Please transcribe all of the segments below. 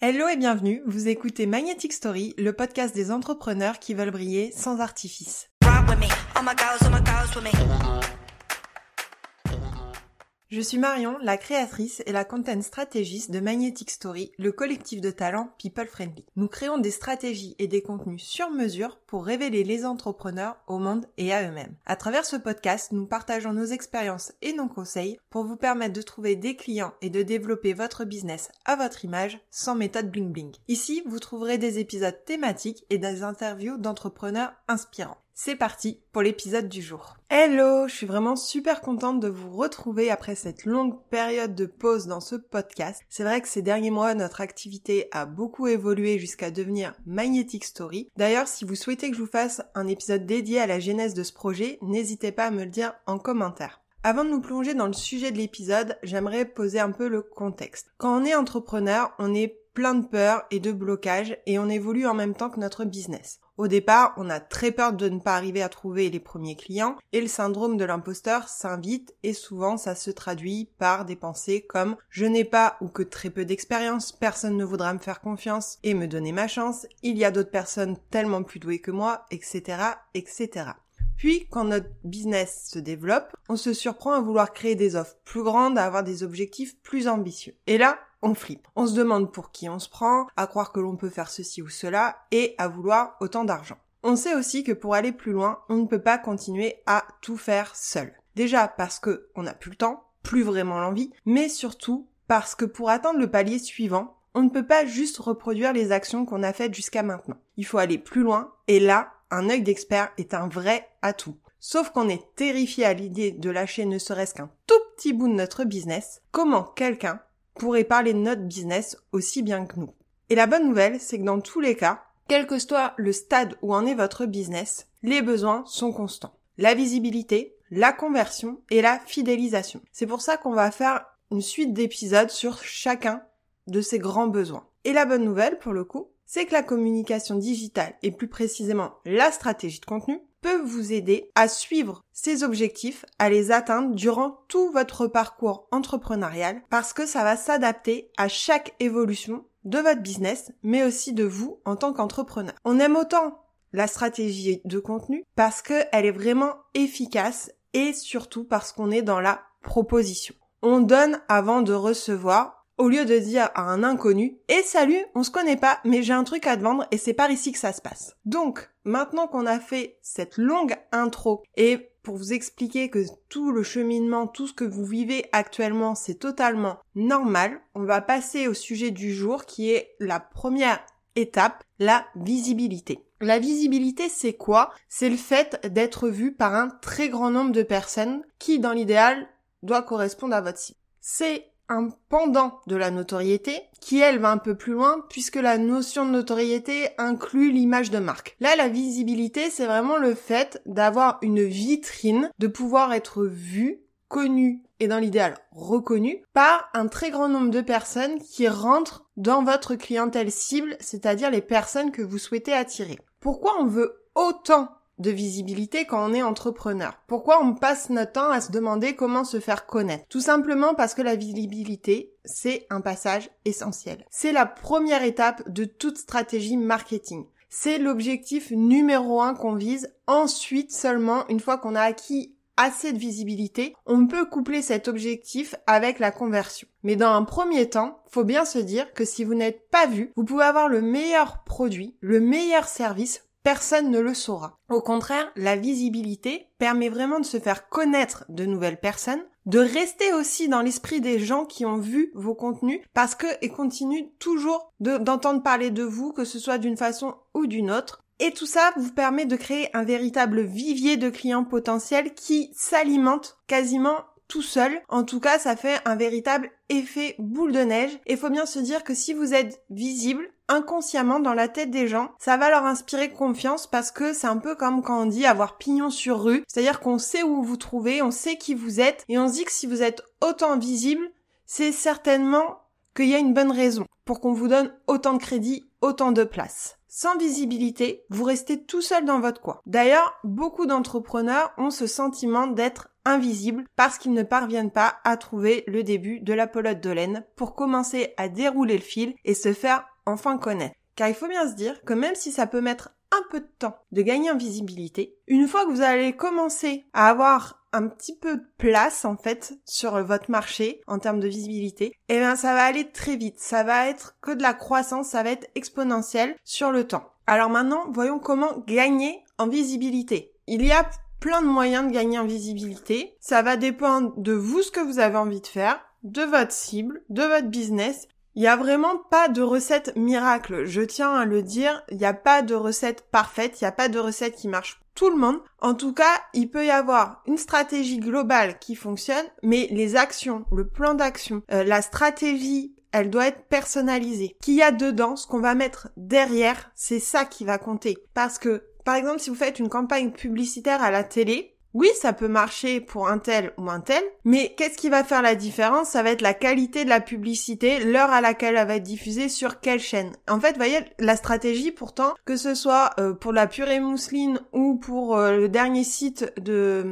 Hello et bienvenue, vous écoutez Magnetic Story, le podcast des entrepreneurs qui veulent briller sans artifice. Je suis Marion, la créatrice et la content stratégiste de Magnetic Story, le collectif de talents People Friendly. Nous créons des stratégies et des contenus sur mesure pour révéler les entrepreneurs au monde et à eux-mêmes. À travers ce podcast, nous partageons nos expériences et nos conseils pour vous permettre de trouver des clients et de développer votre business à votre image sans méthode bling bling. Ici, vous trouverez des épisodes thématiques et des interviews d'entrepreneurs inspirants. C'est parti pour l'épisode du jour. Hello, je suis vraiment super contente de vous retrouver après cette longue période de pause dans ce podcast. C'est vrai que ces derniers mois, notre activité a beaucoup évolué jusqu'à devenir Magnetic Story. D'ailleurs, si vous souhaitez que je vous fasse un épisode dédié à la genèse de ce projet, n'hésitez pas à me le dire en commentaire. Avant de nous plonger dans le sujet de l'épisode, j'aimerais poser un peu le contexte. Quand on est entrepreneur, on est plein de peurs et de blocages et on évolue en même temps que notre business. Au départ, on a très peur de ne pas arriver à trouver les premiers clients et le syndrome de l'imposteur s'invite et souvent ça se traduit par des pensées comme je n'ai pas ou que très peu d'expérience, personne ne voudra me faire confiance et me donner ma chance, il y a d'autres personnes tellement plus douées que moi, etc., etc. Puis, quand notre business se développe, on se surprend à vouloir créer des offres plus grandes, à avoir des objectifs plus ambitieux. Et là, on flippe. On se demande pour qui on se prend, à croire que l'on peut faire ceci ou cela, et à vouloir autant d'argent. On sait aussi que pour aller plus loin, on ne peut pas continuer à tout faire seul. Déjà parce que on n'a plus le temps, plus vraiment l'envie, mais surtout parce que pour atteindre le palier suivant, on ne peut pas juste reproduire les actions qu'on a faites jusqu'à maintenant. Il faut aller plus loin, et là, un œil d'expert est un vrai atout. Sauf qu'on est terrifié à l'idée de lâcher ne serait-ce qu'un tout petit bout de notre business, comment quelqu'un pourrait parler de notre business aussi bien que nous? Et la bonne nouvelle, c'est que dans tous les cas, quel que soit le stade où en est votre business, les besoins sont constants. La visibilité, la conversion et la fidélisation. C'est pour ça qu'on va faire une suite d'épisodes sur chacun de ces grands besoins. Et la bonne nouvelle, pour le coup, c'est que la communication digitale et plus précisément la stratégie de contenu peut vous aider à suivre ces objectifs, à les atteindre durant tout votre parcours entrepreneurial parce que ça va s'adapter à chaque évolution de votre business, mais aussi de vous en tant qu'entrepreneur. On aime autant la stratégie de contenu parce qu'elle est vraiment efficace et surtout parce qu'on est dans la proposition. On donne avant de recevoir au lieu de dire à un inconnu "Eh salut, on se connaît pas, mais j'ai un truc à te vendre et c'est par ici que ça se passe." Donc, maintenant qu'on a fait cette longue intro et pour vous expliquer que tout le cheminement, tout ce que vous vivez actuellement, c'est totalement normal, on va passer au sujet du jour qui est la première étape, la visibilité. La visibilité, c'est quoi? C'est le fait d'être vu par un très grand nombre de personnes qui, dans l'idéal, doit correspondre à votre site. C'est un pendant de la notoriété qui elle va un peu plus loin puisque la notion de notoriété inclut l'image de marque. Là la visibilité c'est vraiment le fait d'avoir une vitrine, de pouvoir être vu, connu et dans l'idéal reconnu par un très grand nombre de personnes qui rentrent dans votre clientèle cible, c'est-à-dire les personnes que vous souhaitez attirer. Pourquoi on veut autant de visibilité quand on est entrepreneur. Pourquoi on passe notre temps à se demander comment se faire connaître? Tout simplement parce que la visibilité, c'est un passage essentiel. C'est la première étape de toute stratégie marketing. C'est l'objectif numéro un qu'on vise. Ensuite seulement, une fois qu'on a acquis assez de visibilité, on peut coupler cet objectif avec la conversion. Mais dans un premier temps, faut bien se dire que si vous n'êtes pas vu, vous pouvez avoir le meilleur produit, le meilleur service, personne ne le saura. Au contraire, la visibilité permet vraiment de se faire connaître de nouvelles personnes, de rester aussi dans l'esprit des gens qui ont vu vos contenus parce que ils continuent toujours d'entendre parler de vous, que ce soit d'une façon ou d'une autre. Et tout ça vous permet de créer un véritable vivier de clients potentiels qui s'alimentent quasiment tout seul. En tout cas, ça fait un véritable effet boule de neige. Et faut bien se dire que si vous êtes visible, inconsciemment dans la tête des gens, ça va leur inspirer confiance parce que c'est un peu comme quand on dit avoir pignon sur rue, c'est-à-dire qu'on sait où vous trouvez, on sait qui vous êtes et on se dit que si vous êtes autant visible, c'est certainement qu'il y a une bonne raison pour qu'on vous donne autant de crédit, autant de place. Sans visibilité, vous restez tout seul dans votre coin. D'ailleurs, beaucoup d'entrepreneurs ont ce sentiment d'être invisibles parce qu'ils ne parviennent pas à trouver le début de la pelote de laine pour commencer à dérouler le fil et se faire enfin connaître. Car il faut bien se dire que même si ça peut mettre un peu de temps de gagner en visibilité, une fois que vous allez commencer à avoir un petit peu de place en fait sur votre marché en termes de visibilité, eh bien ça va aller très vite, ça va être que de la croissance, ça va être exponentiel sur le temps. Alors maintenant, voyons comment gagner en visibilité. Il y a plein de moyens de gagner en visibilité. Ça va dépendre de vous ce que vous avez envie de faire, de votre cible, de votre business il n'y a vraiment pas de recette miracle. Je tiens à le dire, il n'y a pas de recette parfaite, il n'y a pas de recette qui marche pour tout le monde. En tout cas, il peut y avoir une stratégie globale qui fonctionne, mais les actions, le plan d'action, euh, la stratégie elle doit être personnalisée. Qu'il y a dedans, ce qu'on va mettre derrière, c'est ça qui va compter. Parce que, par exemple, si vous faites une campagne publicitaire à la télé, oui, ça peut marcher pour un tel ou un tel, mais qu'est-ce qui va faire la différence? Ça va être la qualité de la publicité, l'heure à laquelle elle va être diffusée, sur quelle chaîne? En fait, voyez, la stratégie pourtant, que ce soit euh, pour la purée mousseline ou pour euh, le dernier site de,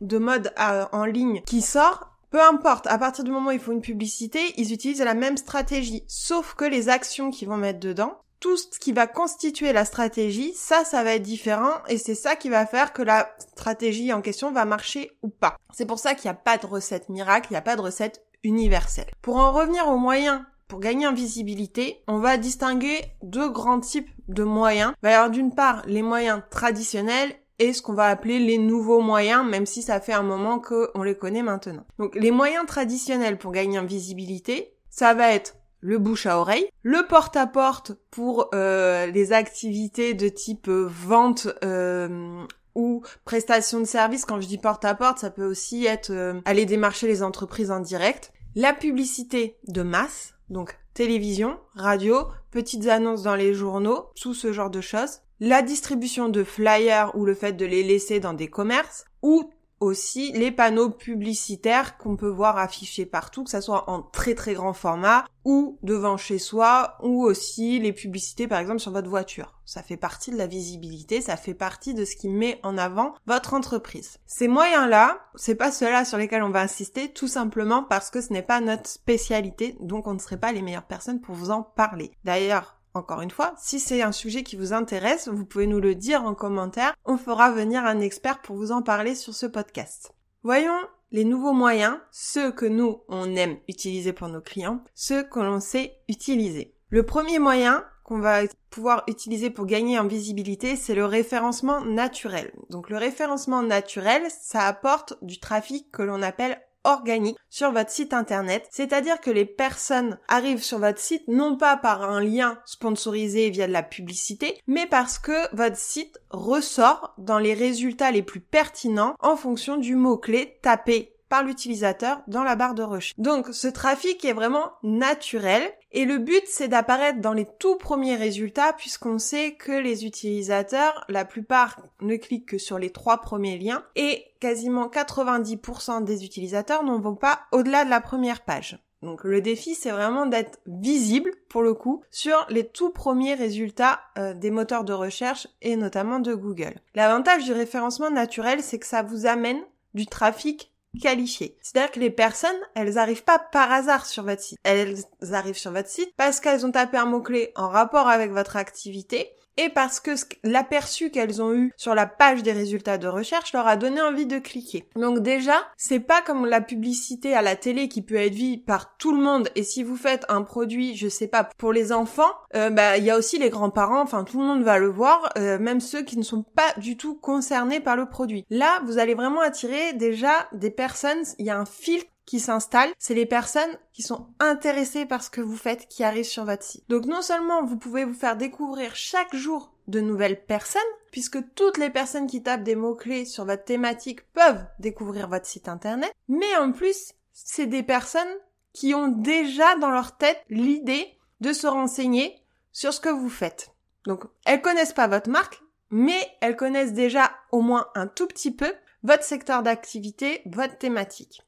de mode en ligne qui sort, peu importe, à partir du moment où il faut une publicité, ils utilisent la même stratégie, sauf que les actions qu'ils vont mettre dedans tout ce qui va constituer la stratégie, ça, ça va être différent et c'est ça qui va faire que la stratégie en question va marcher ou pas. C'est pour ça qu'il n'y a pas de recette miracle, il n'y a pas de recette universelle. Pour en revenir aux moyens pour gagner en visibilité, on va distinguer deux grands types de moyens. Il va y avoir d'une part les moyens traditionnels et ce qu'on va appeler les nouveaux moyens, même si ça fait un moment qu'on les connaît maintenant. Donc les moyens traditionnels pour gagner en visibilité, ça va être le bouche à oreille, le porte-à-porte pour euh, les activités de type euh, vente euh, ou prestation de service. Quand je dis porte-à-porte, ça peut aussi être aller démarcher les entreprises en direct. La publicité de masse, donc télévision, radio, petites annonces dans les journaux, tout ce genre de choses. La distribution de flyers ou le fait de les laisser dans des commerces ou aussi les panneaux publicitaires qu'on peut voir affichés partout, que ça soit en très très grand format ou devant chez soi ou aussi les publicités par exemple sur votre voiture. Ça fait partie de la visibilité, ça fait partie de ce qui met en avant votre entreprise. Ces moyens-là, c'est pas ceux-là sur lesquels on va insister tout simplement parce que ce n'est pas notre spécialité, donc on ne serait pas les meilleures personnes pour vous en parler. D'ailleurs, encore une fois, si c'est un sujet qui vous intéresse, vous pouvez nous le dire en commentaire. On fera venir un expert pour vous en parler sur ce podcast. Voyons les nouveaux moyens, ceux que nous, on aime utiliser pour nos clients, ceux que l'on sait utiliser. Le premier moyen qu'on va pouvoir utiliser pour gagner en visibilité, c'est le référencement naturel. Donc le référencement naturel, ça apporte du trafic que l'on appelle organique sur votre site internet, c'est-à-dire que les personnes arrivent sur votre site non pas par un lien sponsorisé via de la publicité, mais parce que votre site ressort dans les résultats les plus pertinents en fonction du mot-clé tapé par l'utilisateur dans la barre de recherche. Donc ce trafic est vraiment naturel et le but c'est d'apparaître dans les tout premiers résultats puisqu'on sait que les utilisateurs, la plupart ne cliquent que sur les trois premiers liens et quasiment 90% des utilisateurs n'en vont pas au-delà de la première page. Donc le défi, c'est vraiment d'être visible, pour le coup, sur les tout premiers résultats euh, des moteurs de recherche et notamment de Google. L'avantage du référencement naturel, c'est que ça vous amène du trafic qualifié. C'est-à-dire que les personnes, elles arrivent pas par hasard sur votre site. Elles arrivent sur votre site parce qu'elles ont tapé un mot-clé en rapport avec votre activité et parce que l'aperçu qu'elles ont eu sur la page des résultats de recherche leur a donné envie de cliquer. Donc déjà, c'est pas comme la publicité à la télé qui peut être vue par tout le monde et si vous faites un produit, je sais pas, pour les enfants, euh, bah il y a aussi les grands-parents, enfin tout le monde va le voir, euh, même ceux qui ne sont pas du tout concernés par le produit. Là, vous allez vraiment attirer déjà des personnes, il y a un filtre qui s'installent, c'est les personnes qui sont intéressées par ce que vous faites qui arrivent sur votre site. Donc non seulement vous pouvez vous faire découvrir chaque jour de nouvelles personnes, puisque toutes les personnes qui tapent des mots-clés sur votre thématique peuvent découvrir votre site internet, mais en plus, c'est des personnes qui ont déjà dans leur tête l'idée de se renseigner sur ce que vous faites. Donc, elles connaissent pas votre marque, mais elles connaissent déjà au moins un tout petit peu votre secteur d'activité, votre thématique.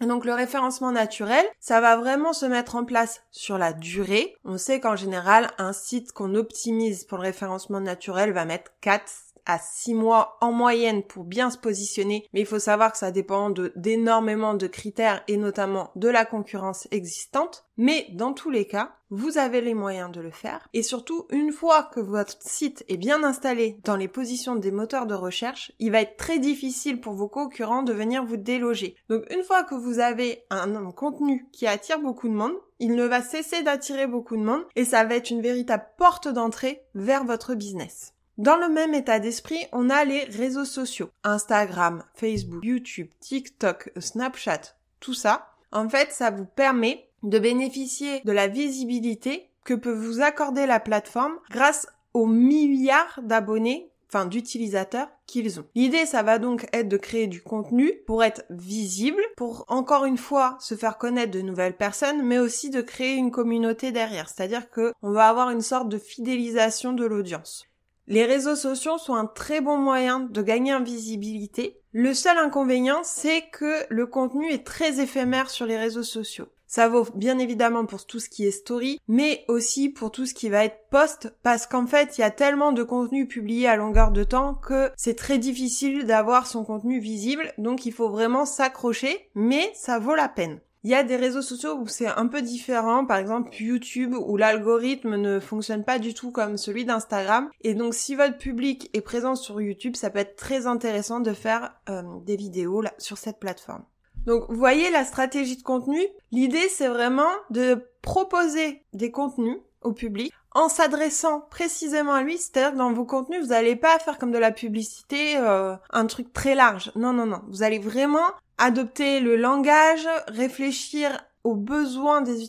Donc le référencement naturel, ça va vraiment se mettre en place sur la durée. On sait qu'en général, un site qu'on optimise pour le référencement naturel va mettre 4 à 6 mois en moyenne pour bien se positionner, mais il faut savoir que ça dépend d'énormément de critères et notamment de la concurrence existante. Mais dans tous les cas, vous avez les moyens de le faire. Et surtout, une fois que votre site est bien installé dans les positions des moteurs de recherche, il va être très difficile pour vos concurrents de venir vous déloger. Donc une fois que vous avez un contenu qui attire beaucoup de monde, il ne va cesser d'attirer beaucoup de monde et ça va être une véritable porte d'entrée vers votre business. Dans le même état d'esprit, on a les réseaux sociaux. Instagram, Facebook, YouTube, TikTok, Snapchat, tout ça. En fait, ça vous permet de bénéficier de la visibilité que peut vous accorder la plateforme grâce aux milliards d'abonnés, enfin d'utilisateurs qu'ils ont. L'idée, ça va donc être de créer du contenu pour être visible, pour encore une fois se faire connaître de nouvelles personnes, mais aussi de créer une communauté derrière. C'est-à-dire que on va avoir une sorte de fidélisation de l'audience. Les réseaux sociaux sont un très bon moyen de gagner en visibilité. Le seul inconvénient, c'est que le contenu est très éphémère sur les réseaux sociaux. Ça vaut bien évidemment pour tout ce qui est story, mais aussi pour tout ce qui va être post, parce qu'en fait, il y a tellement de contenu publié à longueur de temps que c'est très difficile d'avoir son contenu visible, donc il faut vraiment s'accrocher, mais ça vaut la peine. Il y a des réseaux sociaux où c'est un peu différent, par exemple YouTube où l'algorithme ne fonctionne pas du tout comme celui d'Instagram. Et donc si votre public est présent sur YouTube, ça peut être très intéressant de faire euh, des vidéos sur cette plateforme. Donc vous voyez la stratégie de contenu, l'idée c'est vraiment de proposer des contenus au public en s'adressant précisément à lui, c'est-à-dire dans vos contenus, vous n'allez pas faire comme de la publicité, euh, un truc très large. Non, non, non. Vous allez vraiment adopter le langage, réfléchir aux besoins des,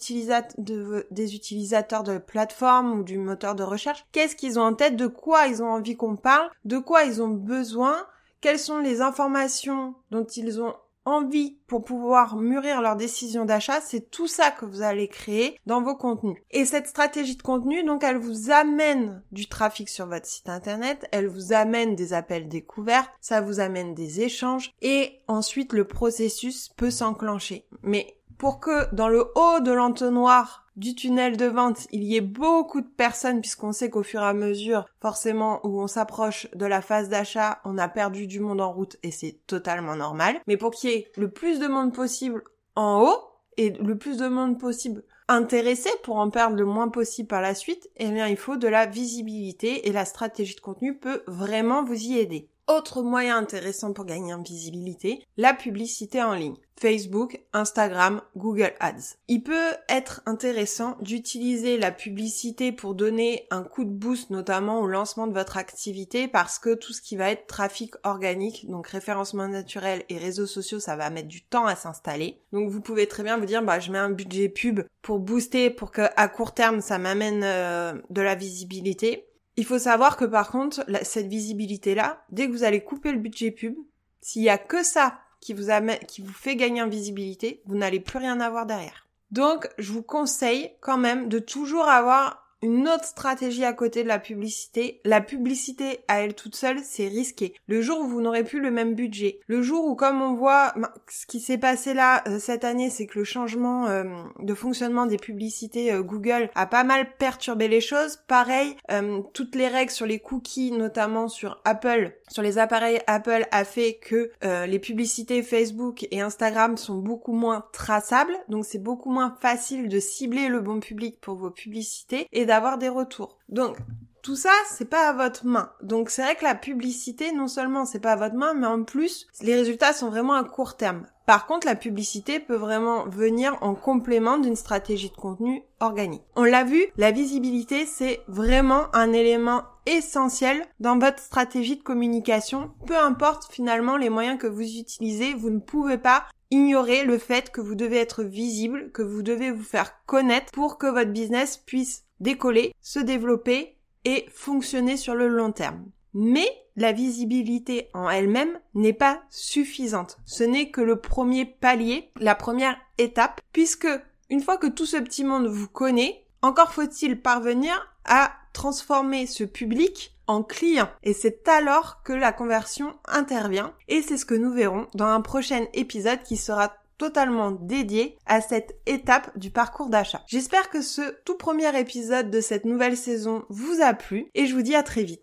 de, des utilisateurs de plateforme ou du moteur de recherche. Qu'est-ce qu'ils ont en tête, de quoi ils ont envie qu'on parle, de quoi ils ont besoin, quelles sont les informations dont ils ont envie pour pouvoir mûrir leur décision d'achat, c'est tout ça que vous allez créer dans vos contenus. Et cette stratégie de contenu, donc, elle vous amène du trafic sur votre site internet, elle vous amène des appels découverts, ça vous amène des échanges, et ensuite le processus peut s'enclencher. Mais pour que dans le haut de l'entonnoir du tunnel de vente, il y ait beaucoup de personnes puisqu'on sait qu'au fur et à mesure, forcément, où on s'approche de la phase d'achat, on a perdu du monde en route et c'est totalement normal. Mais pour qu'il y ait le plus de monde possible en haut et le plus de monde possible intéressé pour en perdre le moins possible par la suite, eh bien, il faut de la visibilité et la stratégie de contenu peut vraiment vous y aider. Autre moyen intéressant pour gagner en visibilité, la publicité en ligne. Facebook, Instagram, Google Ads. Il peut être intéressant d'utiliser la publicité pour donner un coup de boost notamment au lancement de votre activité parce que tout ce qui va être trafic organique, donc référencement naturel et réseaux sociaux, ça va mettre du temps à s'installer. Donc vous pouvez très bien vous dire bah je mets un budget pub pour booster pour que à court terme ça m'amène euh, de la visibilité. Il faut savoir que par contre, cette visibilité-là, dès que vous allez couper le budget pub, s'il y a que ça qui vous, qui vous fait gagner en visibilité, vous n'allez plus rien avoir derrière. Donc, je vous conseille quand même de toujours avoir une autre stratégie à côté de la publicité. La publicité à elle toute seule, c'est risqué. Le jour où vous n'aurez plus le même budget, le jour où, comme on voit, ce qui s'est passé là euh, cette année, c'est que le changement euh, de fonctionnement des publicités euh, Google a pas mal perturbé les choses. Pareil, toutes les règles sur les cookies, notamment sur Apple, sur les appareils Apple, a fait que les publicités Facebook et Instagram sont beaucoup moins traçables. Donc c'est beaucoup moins facile de cibler le bon public pour vos publicités. D'avoir des retours. Donc, tout ça, c'est pas à votre main. Donc c'est vrai que la publicité, non seulement c'est pas à votre main, mais en plus, les résultats sont vraiment à court terme. Par contre, la publicité peut vraiment venir en complément d'une stratégie de contenu organique. On l'a vu, la visibilité, c'est vraiment un élément essentiel dans votre stratégie de communication. Peu importe finalement les moyens que vous utilisez, vous ne pouvez pas ignorer le fait que vous devez être visible, que vous devez vous faire connaître pour que votre business puisse décoller, se développer et fonctionner sur le long terme. Mais la visibilité en elle-même n'est pas suffisante. Ce n'est que le premier palier, la première étape, puisque une fois que tout ce petit monde vous connaît, encore faut-il parvenir à transformer ce public en client. Et c'est alors que la conversion intervient. Et c'est ce que nous verrons dans un prochain épisode qui sera totalement dédié à cette étape du parcours d'achat. J'espère que ce tout premier épisode de cette nouvelle saison vous a plu et je vous dis à très vite.